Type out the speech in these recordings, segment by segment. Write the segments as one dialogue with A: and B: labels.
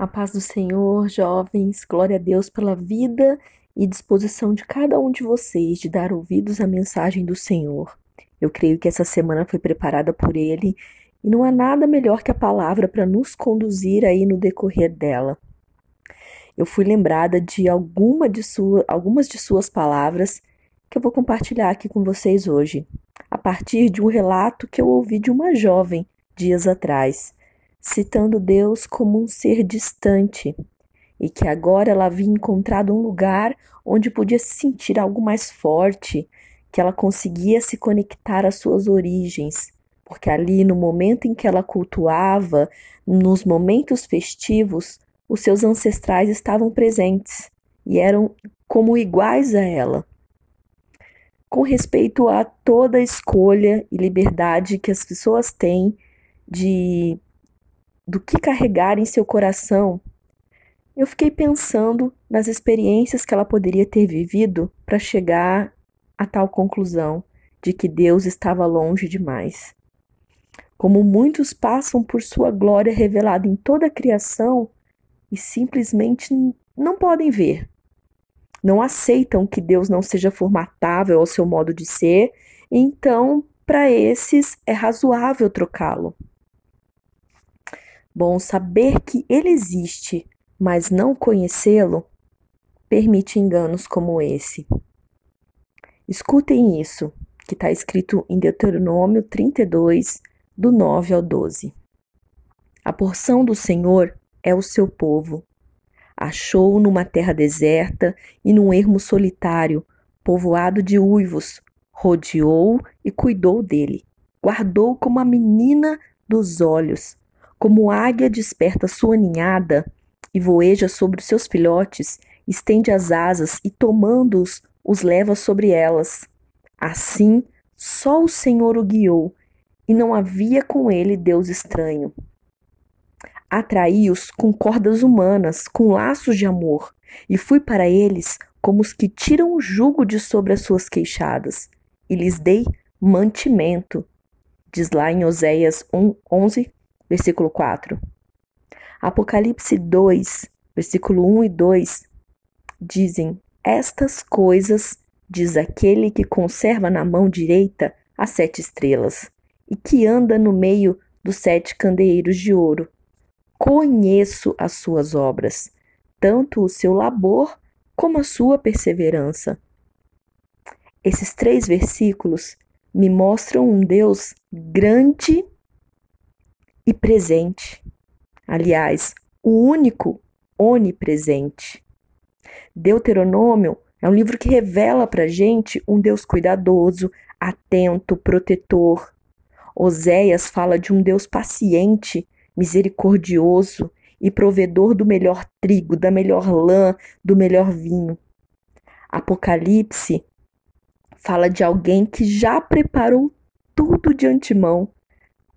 A: A paz do Senhor, jovens, glória a Deus pela vida e disposição de cada um de vocês de dar ouvidos à mensagem do Senhor. Eu creio que essa semana foi preparada por Ele e não há nada melhor que a palavra para nos conduzir aí no decorrer dela. Eu fui lembrada de, alguma de sua, algumas de suas palavras que eu vou compartilhar aqui com vocês hoje, a partir de um relato que eu ouvi de uma jovem dias atrás citando Deus como um ser distante e que agora ela havia encontrado um lugar onde podia se sentir algo mais forte, que ela conseguia se conectar às suas origens, porque ali no momento em que ela cultuava, nos momentos festivos, os seus ancestrais estavam presentes e eram como iguais a ela. Com respeito a toda a escolha e liberdade que as pessoas têm de do que carregar em seu coração, eu fiquei pensando nas experiências que ela poderia ter vivido para chegar a tal conclusão de que Deus estava longe demais. Como muitos passam por sua glória revelada em toda a criação e simplesmente não podem ver. Não aceitam que Deus não seja formatável ao seu modo de ser, então, para esses, é razoável trocá-lo. Bom, saber que ele existe, mas não conhecê-lo, permite enganos como esse. Escutem isso, que está escrito em Deuteronômio 32, do 9 ao 12. A porção do Senhor é o seu povo. Achou-o numa terra deserta e num ermo solitário, povoado de uivos, rodeou e cuidou dele. Guardou como a menina dos olhos, como águia desperta sua ninhada e voeja sobre os seus filhotes, estende as asas e, tomando-os, os leva sobre elas. Assim, só o Senhor o guiou, e não havia com ele Deus estranho. Atraí-os com cordas humanas, com laços de amor, e fui para eles como os que tiram o jugo de sobre as suas queixadas, e lhes dei mantimento. Diz lá em Oséias 1, 11, versículo 4. Apocalipse 2, versículo 1 e 2 dizem: Estas coisas diz aquele que conserva na mão direita as sete estrelas e que anda no meio dos sete candeeiros de ouro. Conheço as suas obras, tanto o seu labor como a sua perseverança. Esses três versículos me mostram um Deus grande e presente. Aliás, o único onipresente. Deuteronômio é um livro que revela para gente um Deus cuidadoso, atento, protetor. Oséias fala de um Deus paciente, misericordioso e provedor do melhor trigo, da melhor lã, do melhor vinho. Apocalipse fala de alguém que já preparou tudo de antemão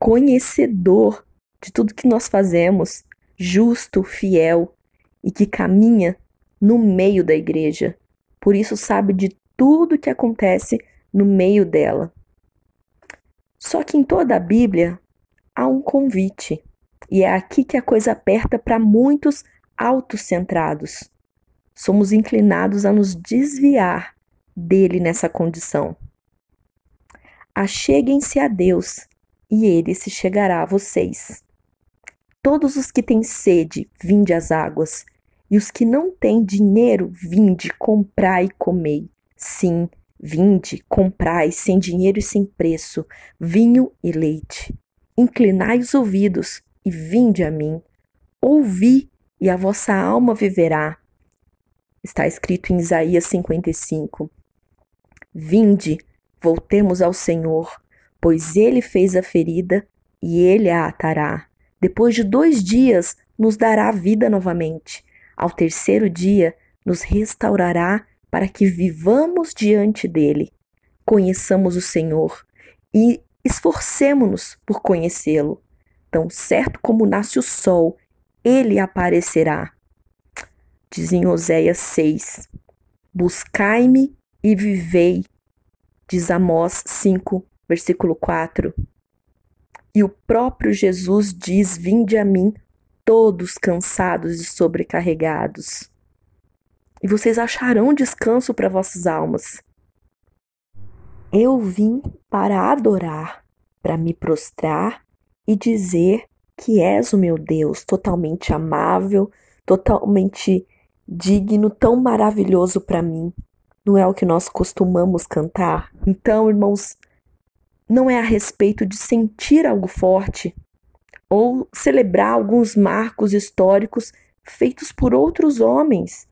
A: conhecedor de tudo que nós fazemos, justo, fiel e que caminha no meio da igreja. Por isso sabe de tudo que acontece no meio dela. Só que em toda a Bíblia há um convite, e é aqui que a coisa aperta para muitos autocentrados. Somos inclinados a nos desviar dele nessa condição. Acheguem-se a Deus e ele se chegará a vocês. Todos os que têm sede, vinde às águas, e os que não têm dinheiro, vinde, comprai e comei. Sim, vinde, comprai, sem dinheiro e sem preço, vinho e leite. Inclinai os ouvidos e vinde a mim. Ouvi, e a vossa alma viverá. Está escrito em Isaías 55. Vinde, voltemos ao Senhor pois ele fez a ferida e ele a atará. Depois de dois dias, nos dará vida novamente. Ao terceiro dia, nos restaurará para que vivamos diante dele. Conheçamos o Senhor e esforcemos-nos por conhecê-lo. Tão certo como nasce o sol, ele aparecerá. Diz em Oséias 6: Buscai-me e vivei. Diz Amós 5, versículo 4. E o próprio Jesus diz: Vinde a mim, todos cansados e sobrecarregados. E vocês acharão descanso para vossas almas. Eu vim para adorar, para me prostrar e dizer que és o meu Deus, totalmente amável, totalmente digno, tão maravilhoso para mim. Não é o que nós costumamos cantar? Então, irmãos, não é a respeito de sentir algo forte ou celebrar alguns marcos históricos feitos por outros homens.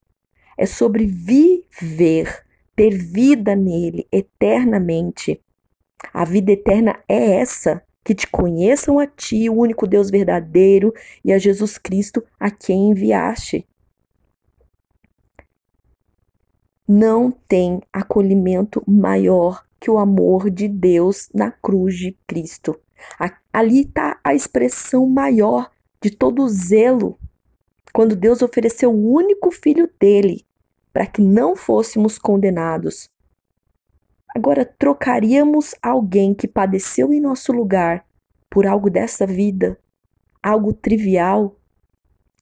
A: É sobre viver, ter vida nele eternamente. A vida eterna é essa: que te conheçam a ti, o único Deus verdadeiro, e a Jesus Cristo, a quem enviaste. Não tem acolhimento maior que o amor de Deus na cruz de Cristo. Ali está a expressão maior de todo o zelo, quando Deus ofereceu o único filho dele para que não fôssemos condenados. Agora, trocaríamos alguém que padeceu em nosso lugar por algo dessa vida, algo trivial?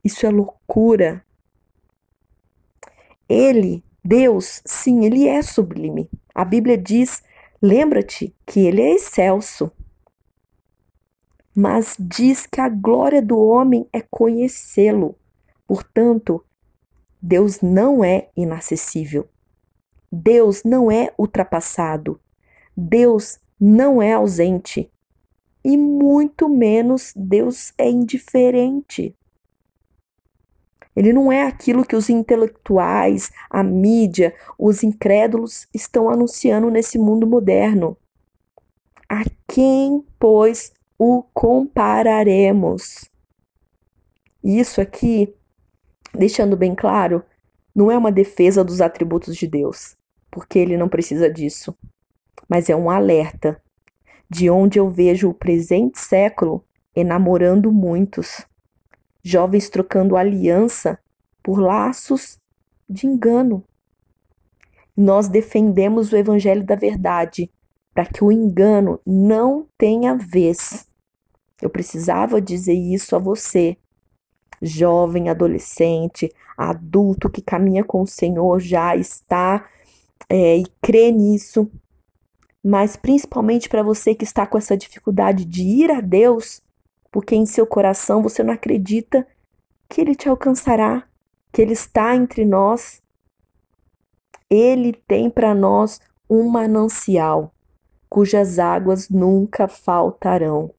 A: Isso é loucura. Ele, Deus, sim, ele é sublime. A Bíblia diz: lembra-te que ele é excelso. Mas diz que a glória do homem é conhecê-lo. Portanto, Deus não é inacessível. Deus não é ultrapassado. Deus não é ausente. E muito menos Deus é indiferente. Ele não é aquilo que os intelectuais, a mídia, os incrédulos estão anunciando nesse mundo moderno. A quem, pois, o compararemos? Isso aqui deixando bem claro, não é uma defesa dos atributos de Deus, porque ele não precisa disso, mas é um alerta de onde eu vejo o presente século enamorando muitos, jovens trocando aliança por laços de engano. Nós defendemos o evangelho da verdade para que o engano não tenha vez. Eu precisava dizer isso a você, jovem, adolescente, adulto que caminha com o Senhor já está é, e crê nisso, mas principalmente para você que está com essa dificuldade de ir a Deus, porque em seu coração você não acredita que Ele te alcançará, que Ele está entre nós. Ele tem para nós um manancial cujas águas nunca faltarão.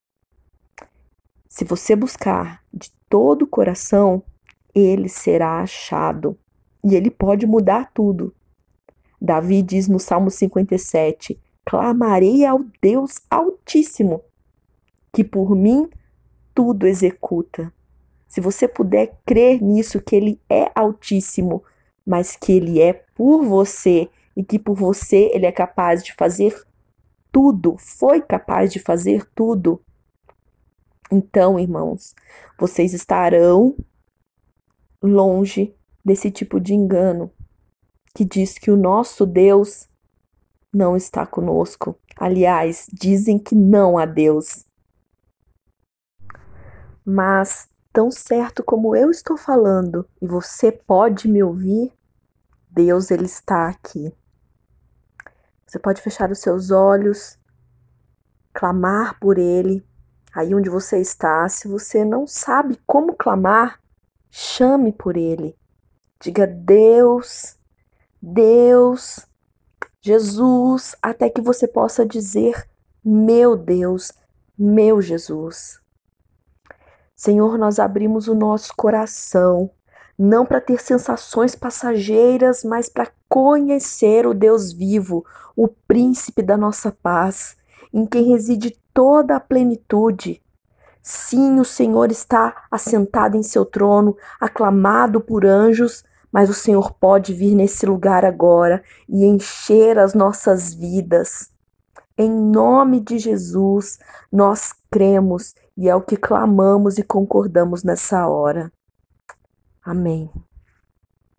A: Se você buscar de todo o coração, ele será achado. E ele pode mudar tudo. Davi diz no Salmo 57: Clamarei ao Deus Altíssimo, que por mim tudo executa. Se você puder crer nisso, que Ele é Altíssimo, mas que Ele é por você e que por você Ele é capaz de fazer tudo, foi capaz de fazer tudo, então, irmãos, vocês estarão longe desse tipo de engano que diz que o nosso Deus não está conosco. Aliás, dizem que não há Deus. Mas, tão certo como eu estou falando e você pode me ouvir, Deus ele está aqui. Você pode fechar os seus olhos, clamar por ele Aí onde você está, se você não sabe como clamar, chame por ele. Diga Deus, Deus, Jesus, até que você possa dizer meu Deus, meu Jesus. Senhor, nós abrimos o nosso coração, não para ter sensações passageiras, mas para conhecer o Deus vivo, o príncipe da nossa paz, em quem reside toda a plenitude. Sim, o Senhor está assentado em seu trono, aclamado por anjos, mas o Senhor pode vir nesse lugar agora e encher as nossas vidas. Em nome de Jesus, nós cremos e é o que clamamos e concordamos nessa hora. Amém.